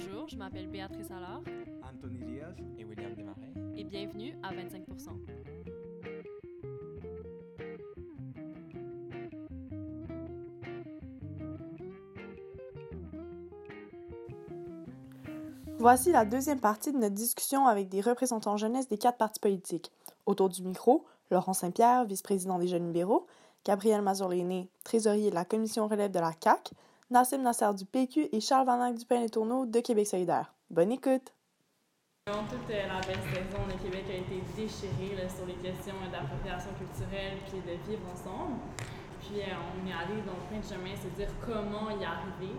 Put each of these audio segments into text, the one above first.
Bonjour, je m'appelle Béatrice Allard Anthony Diaz. et William Desmarais. et bienvenue à 25 Voici la deuxième partie de notre discussion avec des représentants jeunesse des quatre partis politiques. Autour du micro, Laurent Saint-Pierre, vice-président des Jeunes libéraux, Gabriel Mazurléné, trésorier de la commission relève de la CAC, Nassim Nasser du PQ et Charles Vanac du Pain et Tourneau de Québec solidaire. Bonne écoute! Toute euh, la belle saison, le Québec a été déchiré sur les questions d'appropriation culturelle puis de vivre ensemble. Puis euh, on est allé dans plein de chemins, se dire comment y arriver.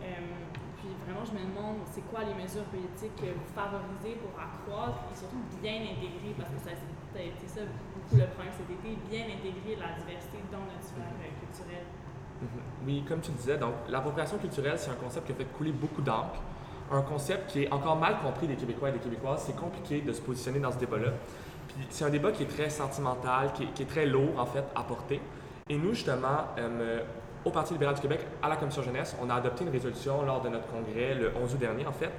Euh, puis vraiment, je me demande, c'est quoi les mesures politiques que vous favorisez pour accroître et surtout bien intégrer, parce que ça, a été ça beaucoup le problème cet été, bien intégrer la diversité dans notre sphère euh, culturelle? Oui, comme tu disais, donc l'appropriation culturelle, c'est un concept qui a fait couler beaucoup d'encre. Un concept qui est encore mal compris des Québécois et des Québécoises. C'est compliqué de se positionner dans ce débat-là. Puis c'est un débat qui est très sentimental, qui est, qui est très lourd en fait à porter. Et nous, justement, euh, au Parti libéral du Québec, à la Commission jeunesse, on a adopté une résolution lors de notre congrès le 11 août dernier, en fait,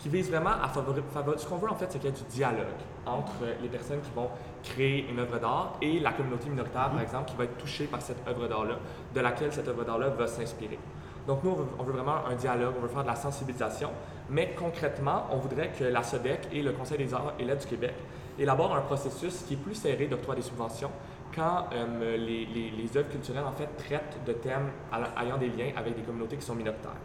qui vise vraiment à favoriser. ce qu'on veut, en fait, c'est qu'il y ait du dialogue entre les personnes qui vont créer une œuvre d'art et la communauté minoritaire, par exemple, qui va être touchée par cette œuvre d'art-là, de laquelle cette œuvre d'art-là va s'inspirer. Donc, nous, on veut, on veut vraiment un dialogue, on veut faire de la sensibilisation, mais concrètement, on voudrait que la SODEC et le Conseil des arts et lettres du Québec élaborent un processus qui est plus serré d'octroi des subventions quand euh, les, les, les œuvres culturelles, en fait, traitent de thèmes ayant des liens avec des communautés qui sont minoritaires.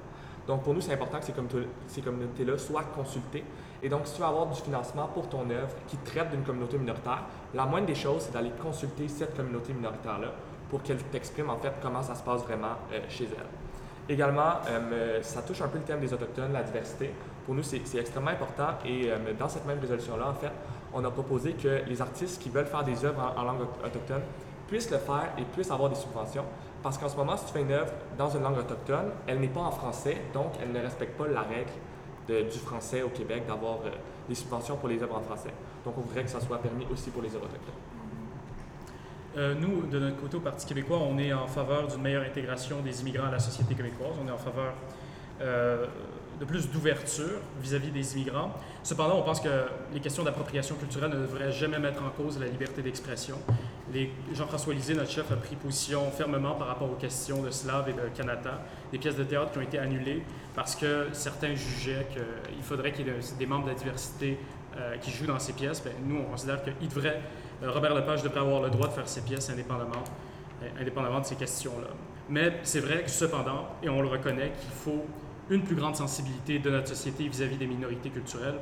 Donc, pour nous, c'est important que ces, communautés, ces communautés-là soient consultées. Et donc, si tu veux avoir du financement pour ton œuvre qui traite d'une communauté minoritaire, la moindre des choses, c'est d'aller consulter cette communauté minoritaire-là pour qu'elle t'exprime, en fait, comment ça se passe vraiment euh, chez elle. Également, euh, ça touche un peu le thème des Autochtones, la diversité. Pour nous, c'est extrêmement important. Et euh, dans cette même résolution-là, en fait, on a proposé que les artistes qui veulent faire des œuvres en langue autochtone puissent le faire et puissent avoir des subventions. Parce qu'en ce moment, si tu fais une œuvre dans une langue autochtone, elle n'est pas en français, donc elle ne respecte pas la règle du français au Québec d'avoir euh, des subventions pour les œuvres en français. Donc on voudrait que ça soit permis aussi pour les œuvres autochtones. Euh, nous, de notre côté au Parti québécois, on est en faveur d'une meilleure intégration des immigrants à la société québécoise. On est en faveur euh, de plus d'ouverture vis-à-vis des immigrants. Cependant, on pense que les questions d'appropriation culturelle ne devraient jamais mettre en cause la liberté d'expression. Jean-François Lisée, notre chef, a pris position fermement par rapport aux questions de Slav et de Kanata, des pièces de théâtre qui ont été annulées parce que certains jugeaient qu'il faudrait qu'il y ait des membres de la diversité euh, qui jouent dans ces pièces. Bien, nous, on considère qu'il devrait, euh, Robert Lepage devrait avoir le droit de faire ses pièces indépendamment, euh, indépendamment de ces questions-là. Mais c'est vrai que cependant, et on le reconnaît, qu'il faut une plus grande sensibilité de notre société vis-à-vis des minorités culturelles.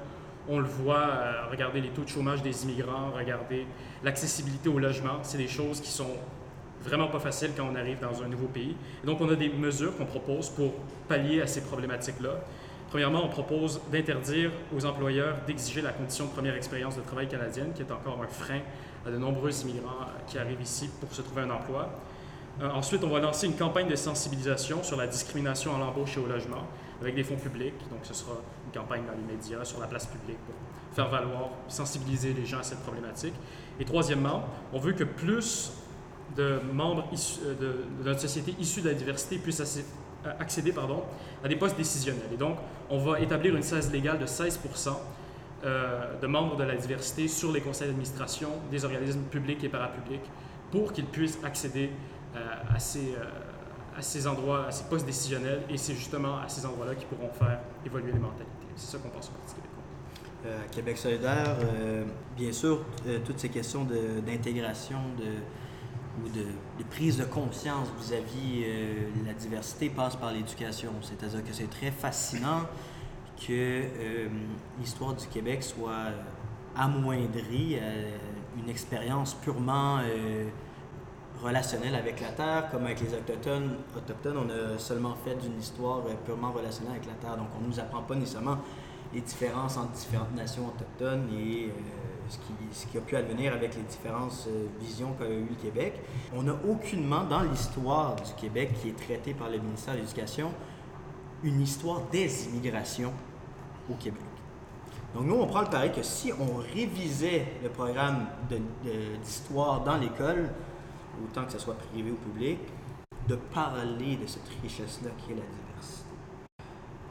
On le voit, regardez les taux de chômage des immigrants, regardez l'accessibilité au logement. C'est des choses qui sont vraiment pas faciles quand on arrive dans un nouveau pays. Donc, on a des mesures qu'on propose pour pallier à ces problématiques-là. Premièrement, on propose d'interdire aux employeurs d'exiger la condition de première expérience de travail canadienne, qui est encore un frein à de nombreux immigrants qui arrivent ici pour se trouver un emploi. Euh, ensuite, on va lancer une campagne de sensibilisation sur la discrimination à l'embauche et au logement avec des fonds publics. Donc, ce sera une campagne dans les médias, sur la place publique faire valoir, sensibiliser les gens à cette problématique. Et troisièmement, on veut que plus de membres euh, de, de, notre société issus de la diversité puissent euh, accéder pardon, à des postes décisionnels. Et donc, on va établir une cesse légale de 16% euh, de membres de la diversité sur les conseils d'administration des organismes publics et parapublics pour qu'ils puissent accéder euh, à, ces, à ces endroits, à ces postes décisionnels. Et c'est justement à ces endroits-là qu'ils pourront faire évoluer les mentalités. C'est ça qu'on pense au Parti québécois. Euh, Québec solidaire, euh, bien sûr, euh, toutes ces questions d'intégration, de, ou de, prise de conscience vis-à-vis -vis, la diversité passent par l'éducation. C'est-à-dire que c'est très fascinant que l'histoire du Québec soit amoindrie à une expérience purement relationnel avec la Terre, comme avec les Autochtones. Autochtones, on a seulement fait d'une histoire purement relationnelle avec la Terre. Donc, on ne nous apprend pas nécessairement les différences entre différentes nations autochtones et euh, ce, qui, a pu advenir avec les différentes euh, visions qu'a eu le Québec. On n'a aucunement dans l'histoire du Québec qui est traitée par le ministère de l'Éducation une histoire des immigrations au Québec. Donc nous, on prend le pari que si on révisait le programme d'histoire dans l'école, autant que ce soit privé ou public, de parler de cette richesse-là qui est la.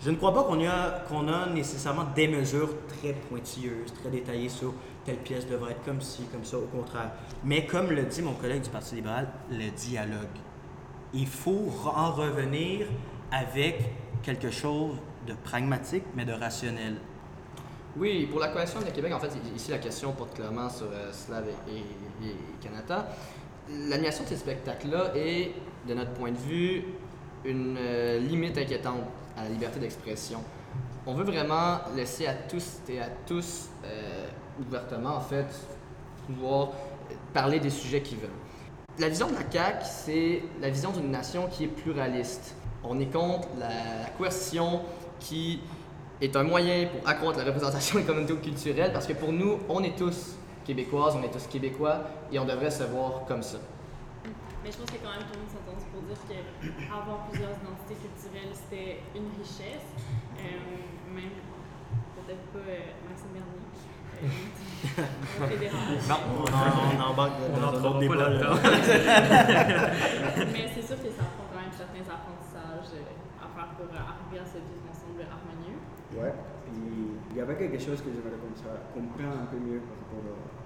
Je ne crois pas qu'on a, nécessairement des mesures très pointilleuses, très détaillées sur telle pièce devrait être comme ci, comme ça, au contraire. Mais comme le dit mon collègue du Parti libéral, le dialogue. Il faut en revenir avec quelque chose de pragmatique, mais de rationnel. Oui, pour la coalition de Québec, en fait, ici la question porte clairement sur euh, Slav et, et, Canada. L'animation de ces spectacles-là est, de notre point de vue, une euh, limite inquiétante à la liberté d'expression. On veut vraiment laisser à tous et à tous, euh, ouvertement en fait, pouvoir parler des sujets qu'ils veulent. La vision de la CAQ, c'est la vision d'une nation qui est pluraliste. On est contre la coercition qui est un moyen pour accroître la représentation économico-culturelle parce que pour nous, on est tous québécoises, on est tous québécois et on devrait se voir comme ça. Mais je pense que quand même tout le monde s'entend pour dire qu'avoir plusieurs identités culturelles, c'était une richesse. Euh, même, peut-être pas euh, Maxime Bernier. Euh, fédéral. Non, on, on embarque dans un débat. Mais c'est sûr que ça prend quand même certains apprentissages à faire pour arriver à ce vivre ensemble harmonieux. Ouais, il y avait quelque chose que j'aimerais comprendre un peu mieux par rapport à,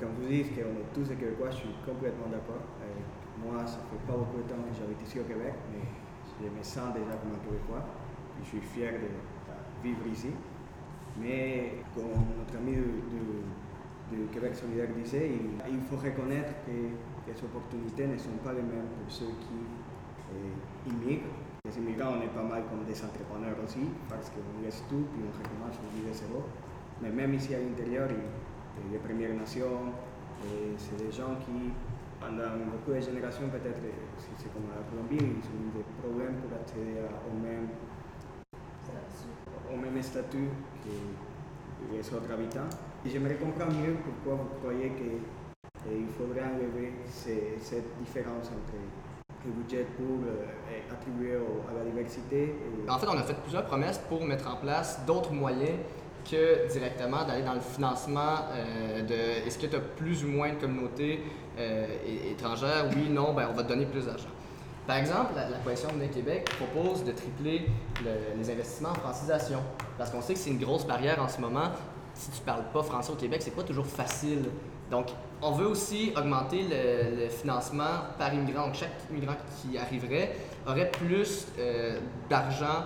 Quand vous dites qu'on est tous des Québécois, je suis complètement d'accord. Moi, ça fait pas beaucoup de temps que j'habite ici au Québec, mais je me sens déjà comme un Québécois. je suis fier de vivre ici. Mais comme notre ami du Québec solidaire disait, il, faut reconnaître que les opportunités ne sont pas les mêmes pour ceux qui euh, immigrent les immigrants, on est pas mal comme des entrepreneurs aussi, parce qu'on laisse tout, puis on recommence, on vit de zéro. Mais même ici à l'intérieur, les Premières Nations, c'est des gens qui, pendant beaucoup de générations, peut-être, si c'est comme la Colombie, ils ont des problèmes pour accéder au même, au même statut que les autres habitants. Et j'aimerais comprendre mieux pourquoi vous croyez qu'il faudrait enlever cette différence entre le budget pour euh, attribuer à la diversité. En fait, on a fait plusieurs promesses pour mettre en place d'autres moyens que directement d'aller dans le financement euh, de est-ce que tu as plus ou moins de communautés euh, étrangères, oui, non, ben on va te donner plus d'argent. Par exemple, la, coalition de Québec propose de tripler les investissements en francisation parce qu'on sait que c'est une grosse barrière en ce moment. Si tu parles pas français au Québec, c'est pas toujours facile donc, on veut aussi augmenter le, financement par immigrant. Donc, chaque immigrant qui arriverait aurait plus euh, d'argent,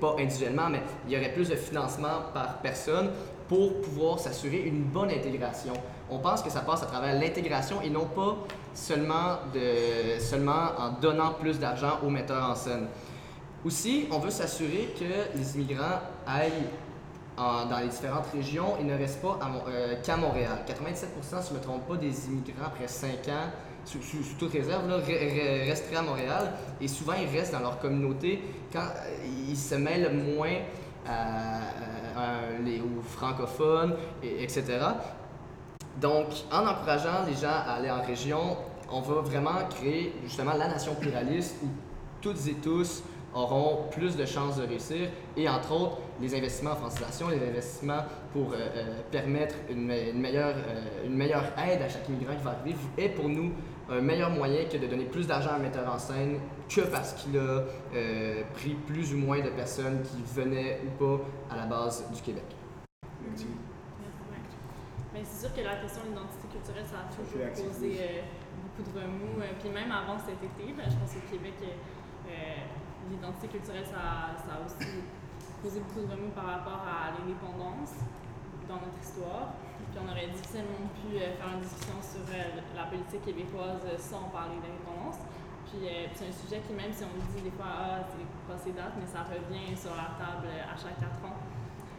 pas individuellement, mais il y aurait plus de financement par personne pour pouvoir s'assurer une bonne intégration. On pense que ça passe à travers l'intégration et non pas seulement, de, seulement en donnant plus d'argent aux metteurs en scène. Aussi, on veut s'assurer que les immigrants aillent dans les différentes régions, il ne reste pas euh, qu'à Montréal. 97 si je ne me trompe pas, des immigrants après 5 ans, sous, toute réserve, là, à Montréal. Et souvent, ils restent dans leur communauté quand euh, ils se mêlent moins les, aux francophones, et, etc. Donc, en encourageant les gens à aller en région, on va vraiment créer justement la nation pluraliste où toutes et tous auront plus de chances de réussir et entre autres les investissements en francisation, les investissements pour euh, euh, permettre une, meilleure, une meilleure aide à chaque immigrant qui va arriver est pour nous un meilleur moyen que de donner plus d'argent à un metteur en scène que parce qu'il a pris plus ou moins de personnes qui venaient ou pas à la base du Québec. Merci. Mais c'est sûr que la question de l'identité culturelle, ça a toujours posé beaucoup de remous. puis même avant cet été, ben, je pense que Québec l'identité culturelle, ça, ça, a aussi posé beaucoup de remous par rapport à l'indépendance dans notre histoire. Puis on aurait difficilement pu euh, faire une discussion sur euh, la politique québécoise sans parler d'indépendance. Puis euh, c'est un sujet qui, même si on dit des fois, ah, c'est passé date, mais ça revient sur la table à chaque quatre ans.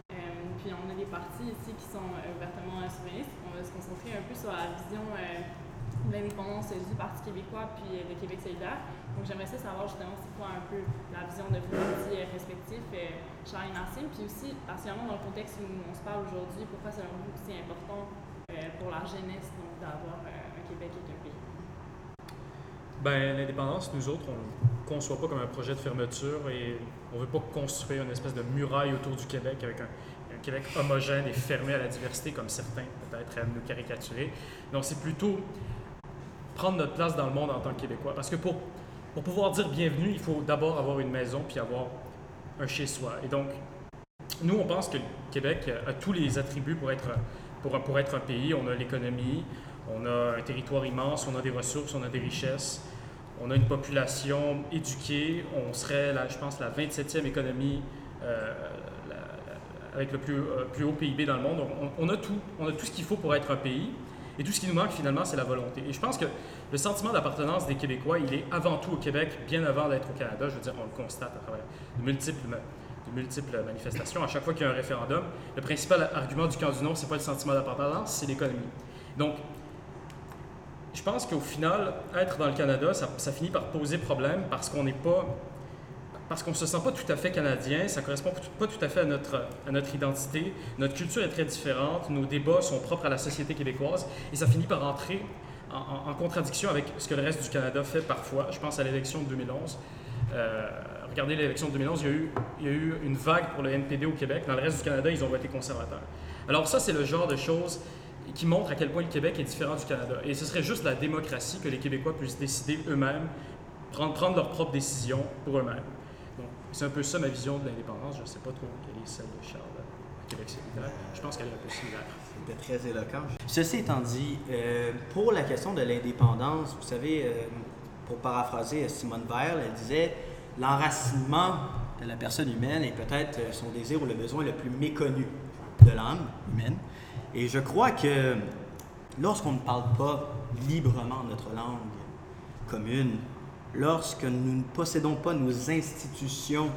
puis on a des partis ici qui sont ouvertement souverainistes. On va se concentrer un peu sur la vision l'indépendance du Parti québécois puis de Québec solidaire. Donc j'aimerais savoir justement c'est quoi un peu la vision de vos partis respectifs, euh, Charles et Marcine, puis aussi particulièrement dans le contexte où on se parle aujourd'hui, pourquoi selon vous c'est important euh, pour la jeunesse d'avoir euh, un Québec et un pays? Ben, l'indépendance, nous autres, on ne conçoit pas comme un projet de fermeture et on ne veut pas construire une espèce de muraille autour du Québec avec un Québec homogène et fermé à la diversité, comme certains peut-être aiment nous caricaturer. Donc, c'est plutôt prendre notre place dans le monde en tant que Québécois. Parce que pour pour pouvoir dire bienvenue, il faut d'abord avoir une maison puis avoir un chez-soi. Et donc, nous, on pense que le Québec a tous les attributs pour être, pour, pour être un pays. On a l'économie, on a un territoire immense, on a des ressources, on a des richesses, on a une population éduquée, on serait, là, je pense, la 27e économie euh, avec le plus, euh, plus haut PIB dans le monde. On, on a tout, on a tout ce qu'il faut pour être un pays. Et tout ce qui nous manque finalement, c'est la volonté. Et je pense que le sentiment d'appartenance des Québécois, il est avant tout au Québec, bien avant d'être au Canada. Je veux dire, on le constate à travers de multiples, manifestations. À chaque fois qu'il y a un référendum, le principal argument du camp du non, c'est pas le sentiment d'appartenance, c'est l'économie. Donc, je pense qu'au final, être dans le Canada, ça finit par poser problème parce qu'on n'est pas. Parce qu'on ne se sent pas tout à fait canadien, ça ne correspond pas tout à fait à notre, à notre identité. Notre culture est très différente, nos débats sont propres à la société québécoise et ça finit par entrer en, contradiction avec ce que le reste du Canada fait parfois. Je pense à l'élection de 2011. Euh, regardez l'élection de 2011, il y, a eu, il y a eu une vague pour le NPD au Québec. Dans le reste du Canada, ils ont voté conservateur. Alors ça, c'est le genre de choses qui montre à quel point le Québec est différent du Canada. Et ce serait juste la démocratie que les Québécois puissent décider eux-mêmes, prendre, prendre leurs propres décisions pour eux-mêmes. C'est un peu ça ma vision de l'indépendance. Je ne sais pas trop quelle est celle de Charles à Québec solidaire. Je pense qu'elle est un peu similaire. C'était très éloquent. Ceci étant dit, euh, pour la question de l'indépendance, vous savez, euh, pour paraphraser Simone Weil, elle disait l'enracinement de la personne humaine est peut-être euh, son désir ou le besoin le plus méconnu de l'âme humaine. Et je crois que lorsqu'on ne parle pas librement notre langue commune, lorsque nous ne possédons pas nos institutions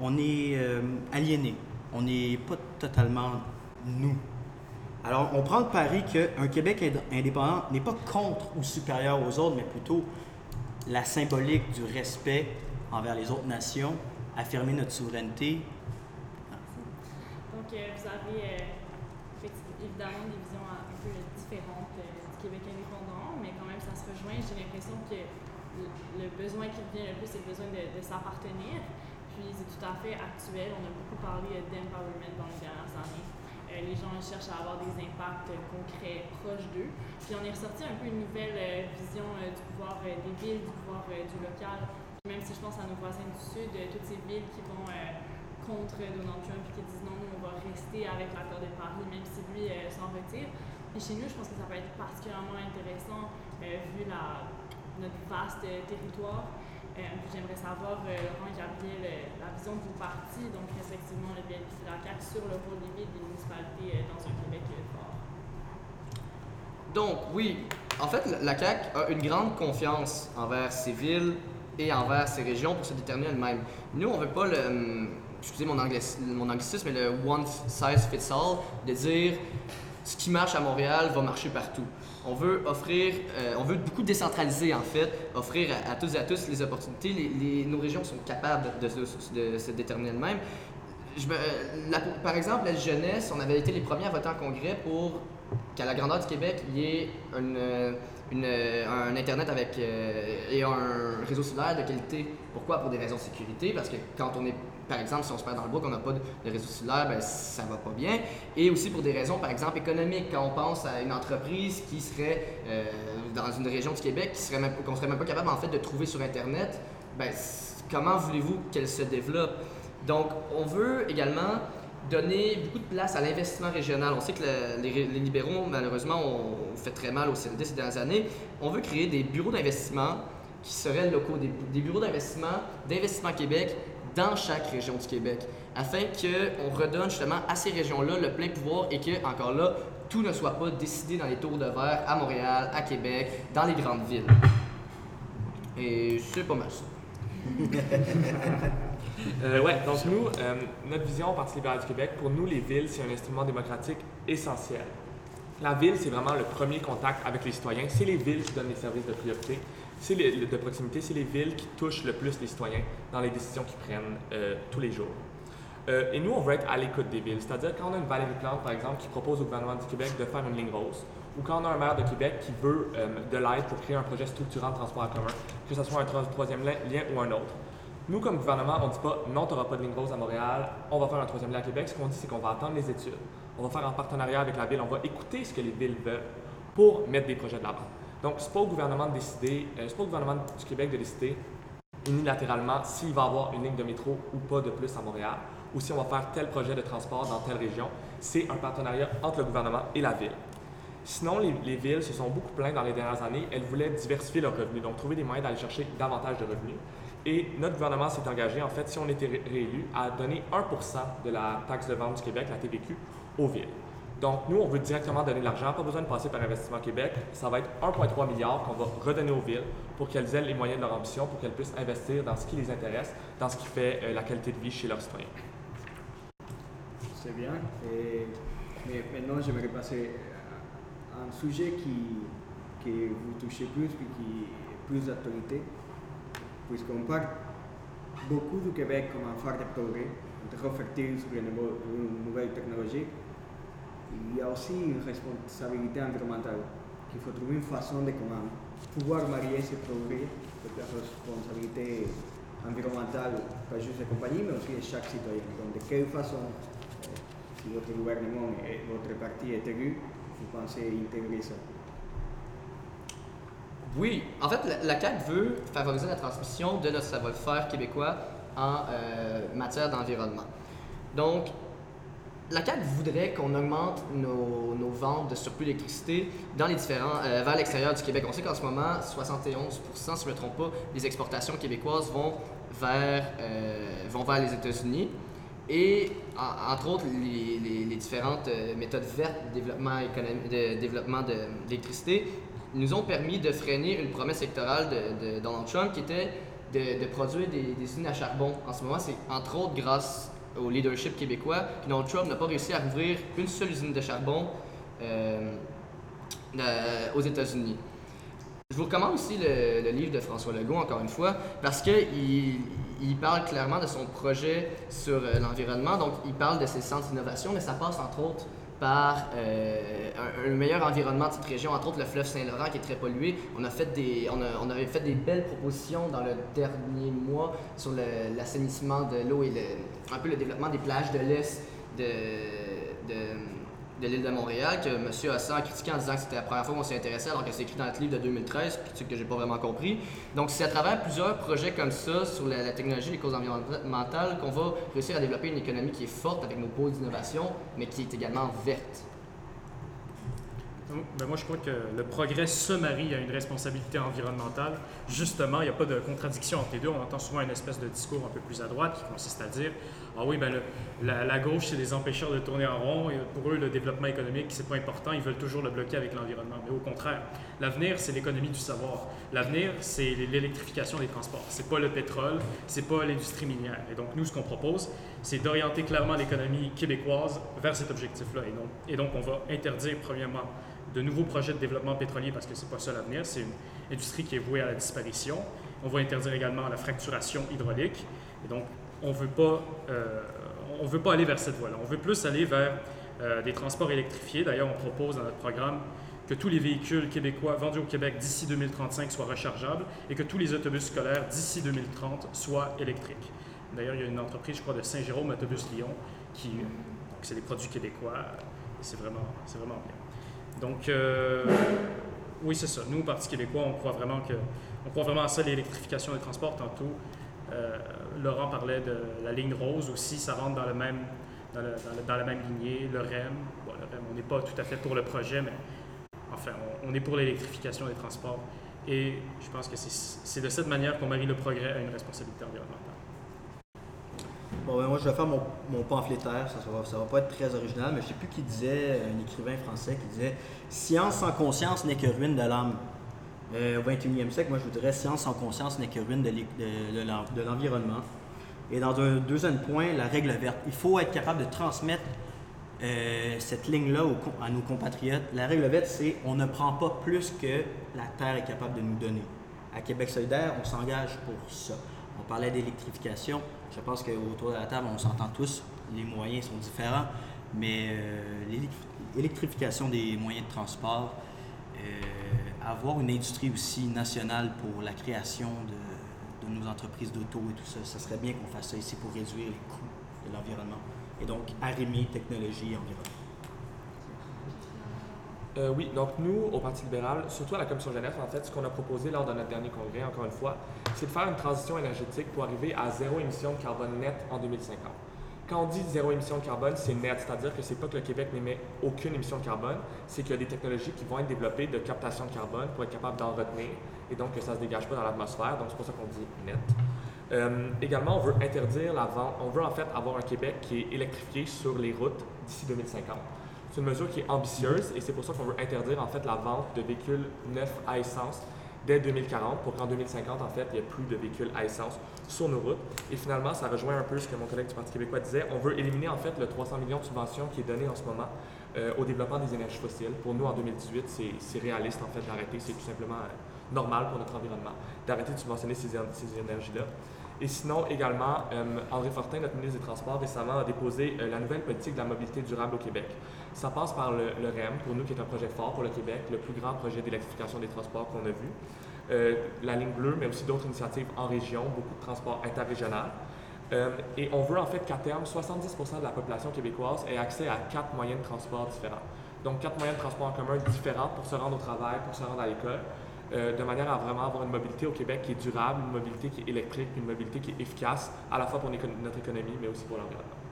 on est euh, aliéné. On n'est pas totalement nous. Alors, on prend le pari qu'un Québec ind- indépendant n'est pas contre ou supérieur aux autres, mais plutôt la symbolique du respect envers les autres nations, affirmer notre souveraineté. Donc, euh, vous avez euh, évidemment des visions un un peu différentes euh, du Québec indépendant, mais quand même, J'ai l'impression que le, besoin qui revient le plus, c'est le besoin de, s'appartenir. Puis, c'est tout à fait actuel. On a beaucoup parlé d'empowerment dans les dernières années. Euh, les gens cherchent à avoir des impacts concrets, proches d'eux. Puis, on est ressorti un peu une nouvelle euh, vision euh, du pouvoir des villes, du pouvoir du local. Même si je pense à nos voisins du Sud, toutes ces villes qui vont contre Donald Trump et qui disent non, on va rester avec l'accord de Paris, même si lui s'en retire. Et chez nous, je pense que ça peut être particulièrement intéressant euh, vu notre vaste euh, territoire. Euh, J'aimerais savoir, Laurent et Gabriel, la vision de vos partis, donc respectivement le BNP et la CAQ, sur le rôle des des municipalités dans un Québec fort. Donc, oui, en fait, la- CAQ a une grande confiance envers ses villes et envers ses régions pour se déterminer elles-mêmes. Nous, on veut pas le. hum, Excusez mon, mon anglicisme, mais le one size fits all, de dire ce qui marche à Montréal va marcher partout. On veut offrir, euh, on veut beaucoup décentraliser en fait, offrir à, à tous et à tous les opportunités. Nos régions sont capables de, se- déterminer elles-mêmes. Euh, par exemple, la jeunesse, on avait été les premiers à voter en congrès pour qu'à la grandeur du Québec, il y ait un Internet avec, euh, et un réseau cellulaire de qualité. Pourquoi? Pour des raisons de sécurité, parce que quand on est, par exemple, si on se perd dans le bois, qu'on n'a pas de, réseau cellulaire, ben, ça va pas bien. Et aussi pour des raisons, par exemple, économiques. Quand on pense à une entreprise qui serait euh, dans une région du Québec, qui serait qu'on serait même pas capable, en fait, de trouver sur Internet, ben, comment voulez-vous qu'elle se développe? Donc, on veut également donner beaucoup de place à l'investissement régional. On sait que le- les, libéraux, malheureusement, ont fait très mal au CND ces dernières années. On veut créer des bureaux d'investissement qui seraient locaux, des bureaux d'investissement d'Investissement Québec dans chaque région du Québec, afin qu'on redonne justement à ces régions-là le plein pouvoir et que, encore là, tout ne soit pas décidé dans les tours de verre à Montréal, à Québec, dans les grandes villes. Et c'est pas mal ça. Euh, ouais, donc nous, euh, notre vision au Parti libéral du Québec, pour nous, les villes, c'est un instrument démocratique essentiel. La ville, c'est vraiment le premier contact avec les citoyens. C'est les villes qui donnent les services de priorité. C'est de proximité, c'est les villes qui touchent le plus les citoyens dans les décisions qu'ils prennent euh, tous les jours. Euh, et nous, on veut être à l'écoute des villes. C'est-à-dire quand on a une Valérie Plante, par exemple, qui propose au gouvernement du Québec de faire une ligne rose, ou quand on a un maire de Québec qui veut euh, de l'aide pour créer un projet structurant de transport en commun, que ce soit un tro- troisième lien, ou un autre. Nous, comme gouvernement, on ne dit pas non, tu n'auras pas de ligne rose à Montréal, on va faire un troisième lien à Québec. Ce qu'on dit, c'est qu'on va attendre les études. On va faire en partenariat avec la ville, on va écouter ce que les villes veulent pour mettre des projets de l'avant. Donc, c'est pas au gouvernement de décider, euh, c'est pas au gouvernement du Québec de décider unilatéralement s'il va avoir une ligne de métro ou pas de plus à Montréal, ou si on va faire tel projet de transport dans telle région. C'est un partenariat entre le gouvernement et la ville. Sinon, les, les villes se sont beaucoup plaintes dans les dernières années. Elles voulaient diversifier leurs revenus, donc trouver des moyens d'aller chercher davantage de revenus. Et notre gouvernement s'est engagé, en fait, si on était ré- réélu, à donner 1% de la taxe de vente du Québec, la TVQ, aux villes. Donc, nous, on veut directement donner de l'argent, pas besoin de passer par Investissement Québec. Ça va être 1,3 milliard qu'on va redonner aux villes pour qu'elles aient les moyens de leur ambition, pour qu'elles puissent investir dans ce qui les intéresse, dans ce qui fait euh, la qualité de vie chez leurs citoyens. C'est bien. Mais maintenant, j'aimerais passer à un sujet qui, vous touchez plus, puis qui est plus d'actualité. Puisqu'on parle beaucoup du Québec comme un phare de progrès, un terreau fertile sur les nouvelles technologies, il y a aussi une responsabilité environnementale, qu'il faut trouver une façon de comment pouvoir marier ces progrès avec la responsabilité environnementale, pas juste des compagnies, mais aussi de chaque citoyen. Donc, de quelle façon, si votre gouvernement et votre parti est élu, vous pensez intégrer ça Oui, en fait, la, la veut favoriser la transmission de notre savoir-faire québécois en euh, matière d'environnement. Donc, la CAQ voudrait qu'on augmente nos, nos ventes de surplus d'électricité dans les différents, euh, vers l'extérieur du Québec. On sait qu'en ce moment, 71 si je ne me trompe pas, des exportations québécoises vont vers, euh, vont vers les États-Unis. Et en- entre autres, les, différentes euh, méthodes vertes de développement, de développement d'électricité nous ont permis de freiner une promesse électorale de, Donald Trump qui était de, produire des, des à charbon. En ce moment, c'est entre autres grâce au leadership québécois Donald Trump n'a pas réussi à rouvrir une seule usine de charbon euh, de- aux États-Unis. Je vous recommande aussi le, le livre de François Legault, encore une fois, parce qu'il il parle clairement de son projet sur euh, l'environnement. Donc, il parle de ses centres d'innovation, mais ça passe entre autres par euh, un, meilleur environnement de cette région, entre autres le fleuve Saint-Laurent qui est très pollué. On, a fait des, on, a, on avait fait des belles propositions dans le dernier mois sur l'assainissement de l'eau et le- un peu le développement des plages de l'Est de, de l'île de Montréal que M. Hassan a critiqué en disant que c'était la première fois qu'on s'y intéressait alors que c'est écrit dans notre livre de 2013, critique que j'ai pas vraiment compris. Donc c'est à travers plusieurs projets comme ça sur la, la technologie et les causes environnementales qu'on va réussir à développer une économie qui est forte avec nos pôles d'innovation, mais qui est également verte. Ben, moi, je crois que le progrès se marie à une responsabilité environnementale. Justement, il n'y a pas de contradiction entre les deux. On entend souvent une espèce de discours un peu plus à droite qui consiste à dire Ah oui, ben la, gauche, c'est des empêcheurs de tourner en rond. Pour eux, le développement économique, c'est pas important. Ils veulent toujours le bloquer avec l'environnement. Mais au contraire, l'avenir, c'est l'économie du savoir. L'avenir, c'est l'électrification des transports. C'est pas le pétrole, c'est pas l'industrie minière. Et donc, nous, ce qu'on propose, c'est d'orienter clairement l'économie québécoise vers cet objectif-là. Et donc, et donc, on va interdire, premièrement, de nouveaux projets de développement pétrolier parce que c'est pas ça l'avenir, c'est une industrie qui est vouée à la disparition. On va interdire également la fracturation hydraulique. Et donc, on veut pas, euh, veut pas aller vers cette voie-là. On veut plus aller vers euh, des transports électrifiés. D'ailleurs, on propose dans notre programme que tous les véhicules québécois vendus au Québec d'ici 2035 soient rechargeables et que tous les autobus scolaires d'ici 2030 soient électriques. D'ailleurs, il y a une entreprise, je crois, de Saint-Jérôme, Autobus Lyon, qui, c'est des produits québécois. C'est vraiment, c'est vraiment bien. Donc, euh, oui, c'est ça. Nous, Parti québécois, on croit vraiment que, on croit vraiment à ça, l'électrification des transports. Tantôt, euh, Laurent parlait de la ligne rose aussi, ça rentre dans le même, dans, la même lignée. Le REM, on n'est pas tout à fait pour le projet, mais enfin, on, est pour l'électrification des transports. Et je pense que c'est de cette manière qu'on marie le progrès à une responsabilité environnementale. Bon, ben, moi, je vais faire mon, mon pamphlétaire. Ça ne va, va pas être très original, mais je ne sais plus qui disait, un écrivain français qui disait Science sans conscience n'est que ruine de l'âme. Euh, au 21e siècle, moi, je voudrais Science sans conscience n'est que ruine de l'environnement. Et dans un deuxième point, la règle verte. Il faut être capable de transmettre euh, cette ligne-là à nos compatriotes. La règle verte, c'est on ne prend pas plus que la Terre est capable de nous donner. À Québec solidaire, on s'engage pour ça. On parlait d'électrification. Je pense qu'autour de la table, on s'entend tous. Les moyens sont différents, mais euh, l'électri- l'électrification des moyens de transport, avoir une industrie aussi nationale pour la création de, nos entreprises d'auto et tout ça, ça serait bien qu'on fasse ça ici pour réduire les coûts de l'environnement. Et donc, arrimer technologie et environnement. Euh, oui, donc nous, au Parti libéral, surtout à la Commission jeunesse, en fait, ce qu'on a proposé lors de notre dernier congrès, encore une fois, c'est de faire une transition énergétique pour arriver à zéro émission de carbone net en 2050. Quand on dit zéro émission de carbone, c'est net, c'est-à-dire que c'est pas que le Québec n'émet aucune émission de carbone, c'est qu'il y a des technologies qui vont être développées de captation de carbone pour être capable d'en retenir et donc que ça ne se dégage pas dans l'atmosphère, donc c'est pour ça qu'on dit net. Euh, également, on veut interdire la vente, on veut en fait avoir un Québec qui est électrifié sur les routes d'ici 2050. C'est une mesure qui est ambitieuse et c'est pour ça qu'on veut interdire en fait la vente de véhicules neufs à essence dès 2040 pour qu'en 2050, en fait, il n'y ait plus de véhicules à essence sur nos routes. Et finalement, ça rejoint un peu ce que mon collègue du Parti québécois disait. On veut éliminer en fait le 300 millions de subventions qui est donné en ce moment euh, au développement des énergies fossiles. Pour nous, en 2018, c'est réaliste en fait d'arrêter. C'est tout simplement euh, normal pour notre environnement d'arrêter de subventionner ces, ces énergies-là. Et sinon, également, euh, André Fortin, notre ministre des Transports, récemment a déposé la nouvelle politique de la mobilité durable au Québec. Ça passe par le, REM, pour nous, qui est un projet fort pour le Québec, le plus grand projet d'électrification des transports qu'on a vu. Euh, la ligne bleue, mais aussi d'autres initiatives en région, beaucoup de transports interrégional. Euh, et on veut en fait qu'à terme, 70% de la population québécoise ait accès à quatre moyens de transport différents. Donc, quatre moyens de transport en commun différents pour se rendre au travail, pour se rendre à l'école, euh, de manière à vraiment avoir une mobilité au Québec qui est durable, une mobilité qui est électrique, une mobilité qui est efficace, à la fois pour notre économie, mais aussi pour l'environnement.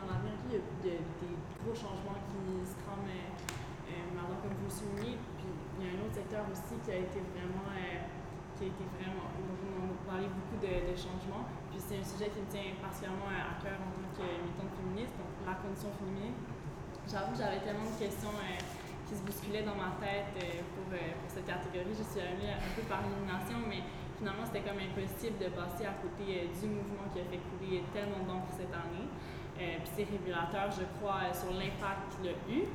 Dans l'avenir, il y a des gros changements qui se trament, euh, euh comme vous le soulignez. Puis il y a un autre secteur aussi qui a été vraiment, euh, qui a été vraiment, on a parlé beaucoup de, changements. Puis c'est un sujet qui me tient particulièrement à cœur en tant que militante féministe, donc la condition féminine. J'avoue que j'avais tellement de questions euh, qui se bousculaient dans ma tête pour, pour, cette catégorie. Je suis allée un peu par élimination, mais finalement, c'était comme impossible de passer à côté du mouvement qui a fait couler tellement d'encre cette année. Euh, puis c'est régulateur, je crois, euh, sur l'impact qu'il a eu.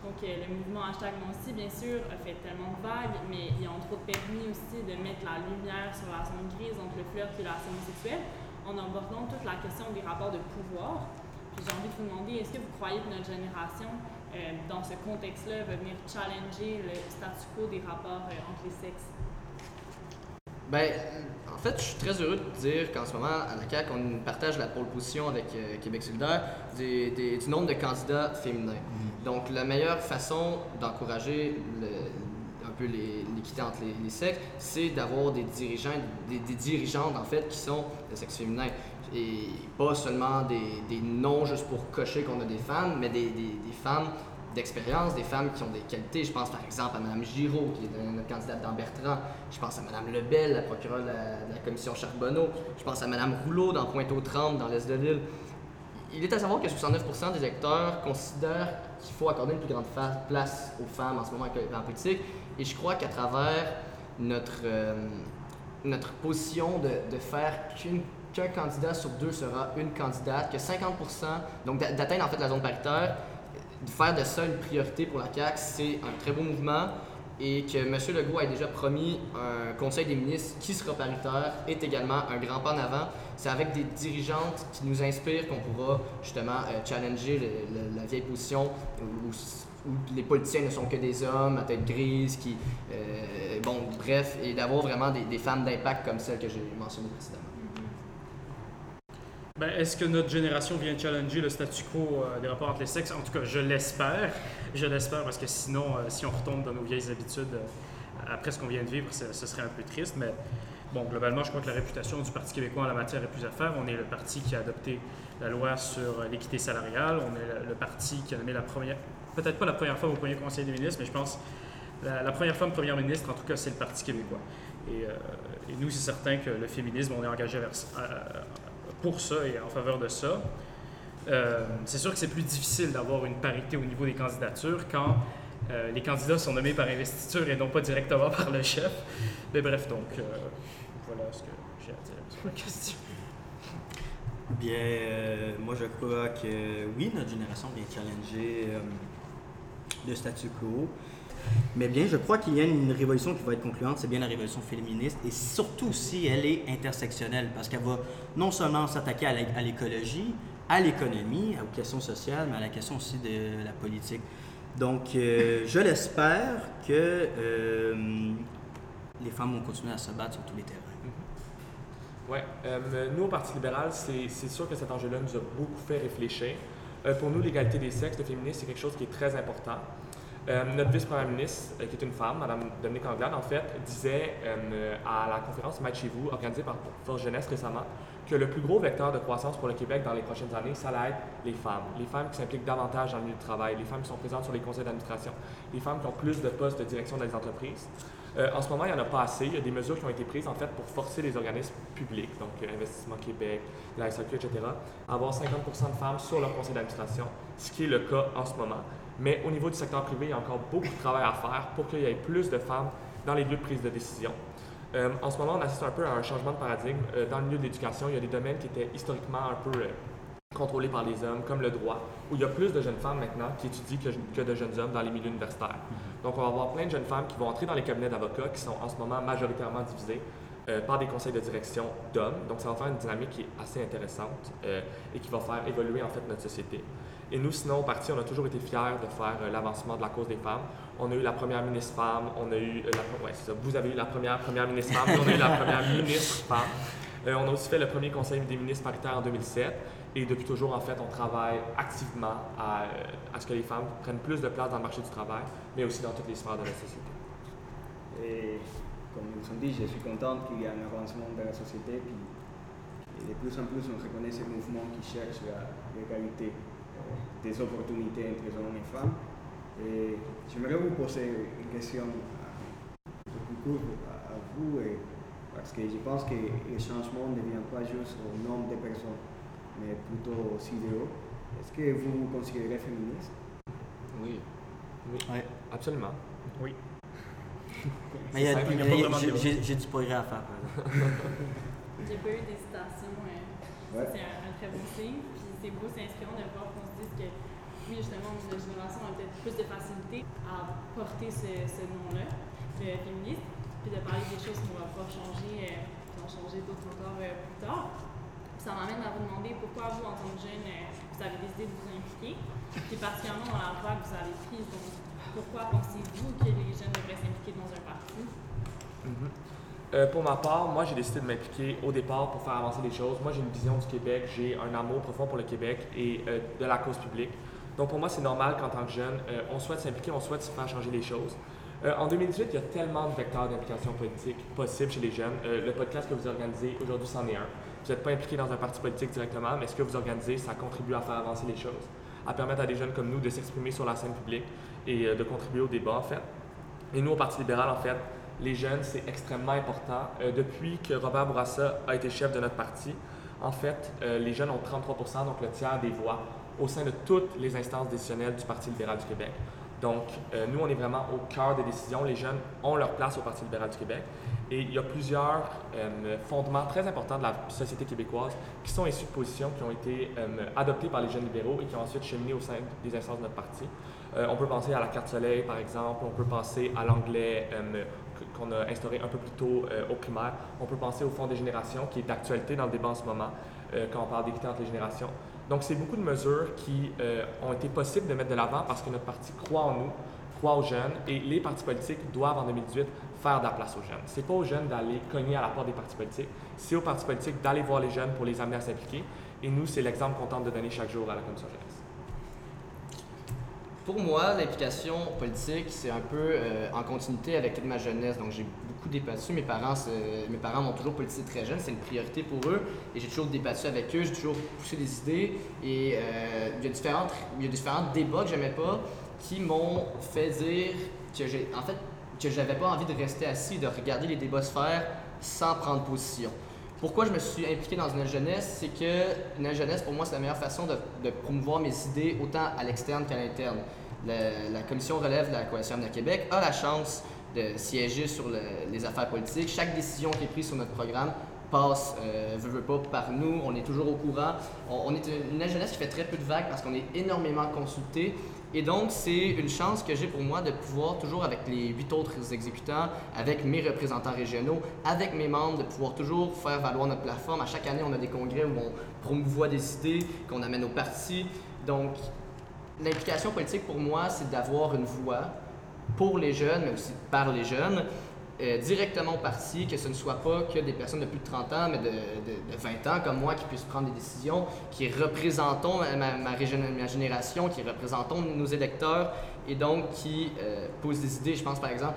Donc, euh, le mouvement hashtag moi aussi, bien sûr, a fait tellement de vagues, mais il a entre autres permis aussi de mettre la lumière sur la zone grise entre le flirt et la sexuelle en abordant toute la question des rapports de pouvoir. Puis j'ai envie de vous demander, est-ce que vous croyez que notre génération, dans ce contexte-là, va venir challenger le statu quo des rapports entre les sexes? Ben, en fait, je suis très heureux de dire qu'en ce moment, à la CAQ, on partage la pole position avec euh, Québec solidaire du nombre de candidats féminins. Mm-hmm. Donc, la meilleure façon d'encourager un peu l'équité entre les, sexes, c'est d'avoir des dirigeants, des, dirigeantes, en fait, qui sont de sexe féminin. Et pas seulement des, noms juste pour cocher qu'on a des femmes, mais des, des femmes d'expérience, des femmes qui ont des qualités. Je pense par exemple à Mme Giraud, qui est notre candidate dans Bertrand. Je pense à Mme Lebel, la procureure de la, commission Charbonneau. Je pense à Mme Rouleau dans Pointe-aux-Trembles, dans l'Est de l'île. Il est à savoir que 69 des électeurs considèrent qu'il faut accorder une plus grande place aux femmes en ce moment en politique. Et je crois qu'à travers notre, euh, notre position de, faire qu'un candidat sur deux sera une candidate, que 50 donc d'atteindre en fait la zone paritaire, de faire de ça une priorité pour la CAQ, c'est un très beau mouvement et que M. Legault a déjà promis un Conseil des ministres qui sera paritaire est également un grand pas en avant. C'est avec des dirigeantes qui nous inspirent qu'on pourra justement euh, challenger la vieille position où, les politiciens ne sont que des hommes à tête grise, qui, euh, bon, bref, et d'avoir vraiment des, des femmes d'impact comme celles que j'ai mentionnées précédemment. Ben, est-ce que notre génération vient challenger le statu quo euh, des rapports entre les sexes? En tout cas, je l'espère. Je l'espère parce que sinon, euh, si on retombe dans nos vieilles habitudes euh, après ce qu'on vient de vivre, ce serait un peu triste. Mais bon, globalement, je crois que la réputation du Parti québécois en la matière est plus à faire. On est le parti qui a adopté la loi sur l'équité salariale. On est le, parti qui a nommé la première, peut-être pas la première fois au premier conseil des ministres, mais je pense la, première femme première ministre, en tout cas, c'est le Parti québécois. Et, et nous, c'est certain que le féminisme, on est engagé vers, pour ça et en faveur de ça. Euh, c'est sûr que c'est plus difficile d'avoir une parité au niveau des candidatures quand euh, les candidats sont nommés par investiture et non pas directement par le chef. Mais bref, donc, euh, voilà ce que j'ai à dire sur la question. Bien, moi je crois que oui, notre génération vient challenger le statu quo. Mais bien, je crois qu'il y a une révolution qui va être concluante, c'est bien la révolution féministe, et surtout si elle est intersectionnelle, parce qu'elle va non seulement s'attaquer à l'écologie, à l'économie, aux questions sociales, mais à la question aussi de la politique. Donc, euh, je l'espère que euh, les femmes vont continuer à se battre sur tous les terrains. Oui. Euh, nous, au Parti libéral, c'est sûr que cet enjeu-là nous a beaucoup fait réfléchir. Pour nous, l'égalité des sexes, le féminisme, c'est quelque chose qui est très important. Euh, notre vice-première ministre, euh, qui est une femme, Mme Dominique Anglade, en fait, disait euh, à la conférence Match chez vous, organisée par Force Jeunesse récemment, que le plus gros vecteur de croissance pour le Québec dans les prochaines années, ça allait être les femmes. Les femmes qui s'impliquent davantage dans le milieu du travail, les femmes qui sont présentes sur les conseils d'administration, les femmes qui ont plus de postes de direction dans les entreprises. En ce moment, il n'y en a pas assez. Il y a des mesures qui ont été prises en fait pour forcer les organismes publics, donc Investissement Québec, la SAQ, etc., à avoir 50 de femmes sur leur conseil d'administration, ce qui est le cas en ce moment. Mais au niveau du secteur privé, il y a encore beaucoup de travail à faire pour qu'il y ait plus de femmes dans les lieux de prise de décision. Euh, en ce moment, on assiste un peu à un changement de paradigme. Euh, dans le milieu de l'éducation, il y a des domaines qui étaient historiquement un peu euh, contrôlés par les hommes, comme le droit, où il y a plus de jeunes femmes maintenant qui étudient que, que de jeunes hommes dans les milieux universitaires. Donc, on va avoir plein de jeunes femmes qui vont entrer dans les cabinets d'avocats qui sont en ce moment majoritairement divisés par des conseils de direction d'hommes. Donc, ça va faire une dynamique qui est assez intéressante et qui va faire évoluer en fait notre société. Et nous, sinon, au parti, on a toujours été fiers de faire euh, l'avancement de la cause des femmes. On a eu la première ministre femme, on a eu euh, la, ouais, c'est ça, vous avez eu la première première ministre femme, puis on a eu la première ministre femme. Euh, on a aussi fait le premier conseil des ministres paritaire en 2007. Et depuis toujours, en fait, on travaille activement à, à ce que les femmes prennent plus de place dans le marché du travail, mais aussi dans toutes les sphères de la société. Et comme ils ont dit, je suis contente qu'il y ait un avancement de la société, puis et de plus en plus on reconnaît ces mouvements qui cherchent la- l'égalité des opportunités entre hommes et femmes. Et j'aimerais vous poser une question courte à, à vous, et- parce que je pense que le changement ne vient pas juste au nombre de personnes, mais plutôt aux idéaux. Est-ce que vous vous considérez féministe? Oui. Oui, Ouais. absolument. Oui. Mais il y a- j'ai- du progrès à faire. J'ai pas eu d'hésitation. euh, Ouais. C'est un, un très bon signe. Puis c'est beau, c'est inspirant de voir qu'on que, oui, justement, notre génération a peut-être plus de facilité à porter ce, nom-là, de féministe, puis de parler des choses qu'on va pouvoir changer, euh, qui vont changer d'autres encore euh, plus tard. Ça m'amène à vous demander pourquoi vous, en tant que jeune, euh, vous avez décidé de vous impliquer, puis particulièrement dans la voie que vous avez prise. Donc, pourquoi pensez-vous que les jeunes devraient s'impliquer dans un parti? Mhm. Euh, pour ma part, moi, j'ai décidé de m'impliquer au départ pour faire avancer les choses. Moi, j'ai une vision du Québec, j'ai un amour profond pour le Québec et euh, de la cause publique. Donc, pour moi, c'est normal qu'en tant que jeune, euh, on souhaite s'impliquer, on souhaite faire changer les choses. En 2018, il y a tellement de vecteurs d'implication politique possibles chez les jeunes. Le podcast que vous organisez aujourd'hui, c'en est un. Vous n'êtes pas impliqué dans un parti politique directement, mais ce que vous organisez, ça contribue à faire avancer les choses, à permettre à des jeunes comme nous de s'exprimer sur la scène publique et de contribuer au débat, en fait. Et nous, au Parti libéral, en fait, les jeunes, c'est extrêmement important. Euh, depuis que Robert Bourassa a été chef de notre parti, en fait, euh, les jeunes ont 33% donc le tiers des voix au sein de toutes les instances décisionnelles du Parti libéral du Québec. Donc, euh, nous, on est vraiment au cœur des décisions. Les jeunes ont leur place au Parti libéral du Québec. Et il y a plusieurs fondements très importants de la société québécoise qui sont issus de positions qui ont été adoptées par les jeunes libéraux et qui ont ensuite cheminé au sein des instances de notre parti. On peut penser à la carte soleil, par exemple. On peut penser à l'anglais qu'on a instauré un peu plus tôt euh, au primaire. On peut penser au Fonds des générations, qui est d'actualité dans le débat en ce moment, euh, quand on parle d'équité entre les générations. Donc, c'est beaucoup de mesures qui euh, ont été possibles de mettre de l'avant parce que notre parti croit en nous, croit aux jeunes, et les partis politiques doivent, en 2018, faire de la place aux jeunes. C'est pas aux jeunes d'aller cogner à la porte des partis politiques, c'est aux partis politiques d'aller voir les jeunes pour les amener à s'impliquer. Et nous, c'est l'exemple qu'on tente de donner chaque jour à la Commission jeunesse. Pour moi, l'implication politique, c'est un peu euh, en continuité avec toute ma jeunesse. Donc, j'ai beaucoup débattu. Mes parents, mes parents m'ont toujours politisé très jeune. C'est une priorité pour eux. Et j'ai toujours débattu avec eux. J'ai toujours poussé des idées. Et euh, il y a différentes, il y a différents débats que j'aimais pas qui m'ont fait dire que j'ai, en fait, que j'avais pas envie de rester assis et de regarder les débats se faire sans prendre position. Pourquoi je me suis impliqué dans une jeunesse, c'est que une jeunesse, pour moi, c'est la meilleure façon de, de promouvoir mes idées autant à l'externe qu'à l'interne. La commission relève de la Coalition de Québec a la chance de siéger sur le- les affaires politiques. Chaque décision qui est prise sur notre programme passe, euh, veut, veut pas, par nous. On est toujours au courant. On, est une, une jeunesse qui fait très peu de vagues parce qu'on est énormément consulté. Et donc, c'est une chance que j'ai pour moi de pouvoir, toujours avec les huit autres exécutants, avec mes représentants régionaux, avec mes membres, de pouvoir toujours faire valoir notre plateforme. À chaque année, on a des congrès où on promouvoit des idées, qu'on amène au parti. Donc, l'implication politique pour moi, c'est d'avoir une voix pour les jeunes, mais aussi par les jeunes, euh, directement au parti, que ce ne soit pas que des personnes de plus de 30 ans, mais de, de- de 20 ans comme moi qui puissent prendre des décisions, qui représentons ma, génération, qui représentons nos électeurs et donc qui euh, posent des idées. Je pense par exemple,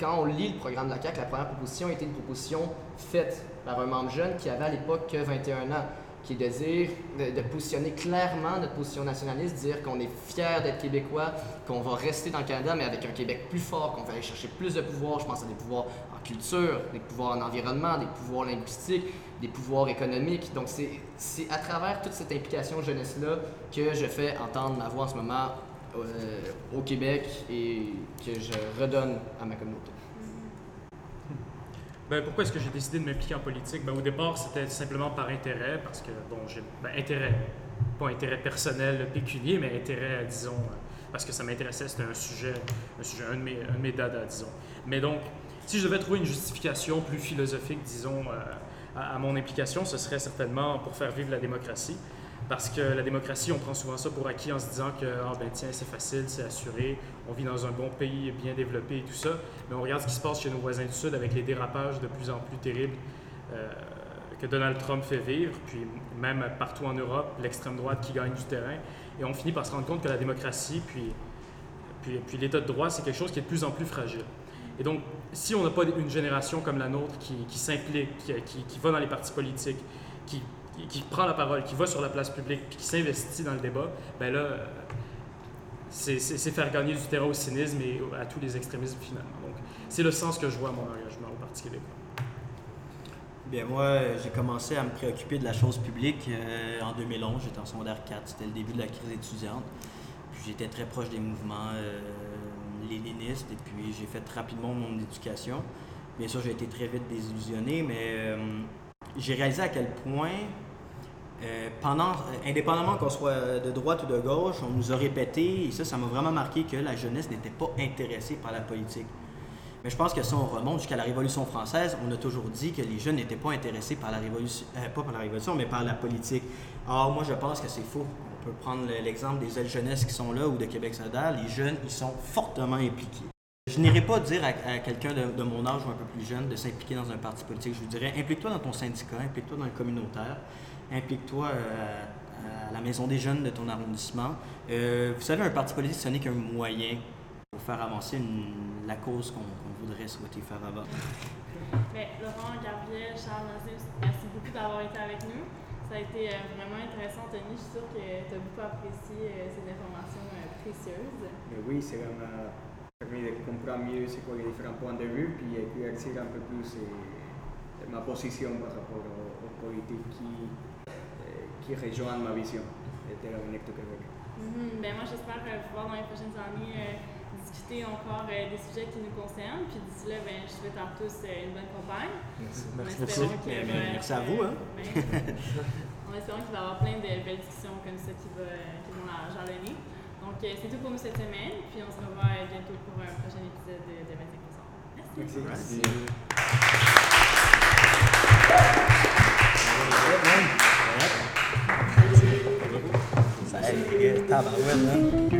quand on lit le programme de la CAQ, la première proposition était une proposition faite par un membre jeune qui avait à l'époque que 21 ans qui est de dire, de, positionner clairement notre position nationaliste, dire qu'on est fier d'être québécois, qu'on va rester dans le Canada, mais avec un Québec plus fort, qu'on va aller chercher plus de pouvoirs. Je pense à des pouvoirs en culture, des pouvoirs en environnement, des pouvoirs linguistiques, des pouvoirs économiques. Donc, c'est c'est à travers toute cette implication jeunesse-là que je fais entendre ma voix en ce moment euh, au Québec et que je redonne à ma communauté. Ben, pourquoi est-ce que j'ai décidé de m'impliquer en politique? Ben, au départ, c'était simplement par intérêt, parce que, bon, j'ai. Ben, intérêt. Pas intérêt personnel, pécunier, mais intérêt, disons, euh, parce que ça m'intéressait, c'était un sujet, un sujet, un de mes, un de mes disons. Mais donc, si je devais trouver une justification plus philosophique, disons, euh, à mon implication, ce serait certainement pour faire vivre la démocratie. Parce que la démocratie, on prend souvent ça pour acquis en se disant que, ah ben tiens, c'est facile, c'est assuré, on vit dans un bon pays bien développé et tout ça. Mais on regarde ce qui se passe chez nos voisins du Sud avec les dérapages de plus en plus terribles euh, que Donald Trump fait vivre, puis même partout en Europe, l'extrême droite qui gagne du terrain. Et on finit par se rendre compte que la démocratie, puis, puis, l'état de droit, c'est quelque chose qui est de plus en plus fragile. Et donc, si on n'a pas une génération comme la nôtre qui, s'implique, qui- qui va dans les partis politiques, qui, qui prend la parole, qui va sur la place publique, puis qui s'investit dans le débat, ben là, euh, c'est faire gagner du terrain au cynisme et à tous les extrémismes finalement. Donc, c'est le sens que je vois à mon engagement au Parti québécois. Bien, moi, euh, j'ai commencé à me préoccuper de la chose publique euh, en 2011. J'étais en secondaire 4. C'était le début de la crise étudiante. Puis j'étais très proche des mouvements euh, léninistes et puis j'ai fait rapidement mon éducation. Bien sûr, j'ai été très vite désillusionné, mais j'ai réalisé à quel point, euh, euh, indépendamment qu'on soit de droite ou de gauche, on nous a répété, et ça, ça m'a vraiment marqué, que la jeunesse n'était pas intéressée par la politique. Mais je pense que si on remonte jusqu'à la Révolution française, on a toujours dit que les jeunes n'étaient pas intéressés par la Révolution, euh, pas par la Révolution, mais par la politique. Or, moi, je pense que c'est faux. On peut prendre le- l'exemple des ailes jeunesse qui sont là ou de Québec solidaire. Les jeunes, ils sont fortement impliqués. Je n'irai pas dire à, à quelqu'un de, de mon âge ou un peu plus jeune de s'impliquer dans un parti politique. Je vous dirais, implique-toi dans ton syndicat, implique-toi dans le communautaire, implique-toi euh, à la maison des jeunes de ton arrondissement. Euh, vous savez, un parti politique, ce n'est qu'un moyen pour faire avancer une- la cause qu'on voudrait souhaiter faire avancer. Ben, Laurent, Gabriel, Charles, merci beaucoup d'avoir été avec nous. Ça a été euh, vraiment intéressant, Tony. Je suis sûre que tu as beaucoup apprécié ces informations précieuses. Mais oui, ça m'a permis de comprendre mieux c'est quoi les différents points de vue, puis éclaircir un peu plus ma position par rapport aux, aux politiques qui, qui rejoignent ma vision de Terra Connect Québec. Mhm. Ben, moi, j'espère euh, pouvoir dans les prochaines années euh, discuter encore euh, des sujets qui nous concernent. Puis d'ici là, ben, je souhaite à tous euh, une bonne campagne. Merci. Merci beaucoup. mais être, merci à vous, hein. ben, en espérant qu'il va y avoir plein de belles discussions comme ça qui, va, qui vont jalonner. Donc, euh, c'est tout pour nous cette semaine. Puis on se revoit bientôt pour un prochain épisode de, de 25 Merci. Merci. Ça 大阪问呢？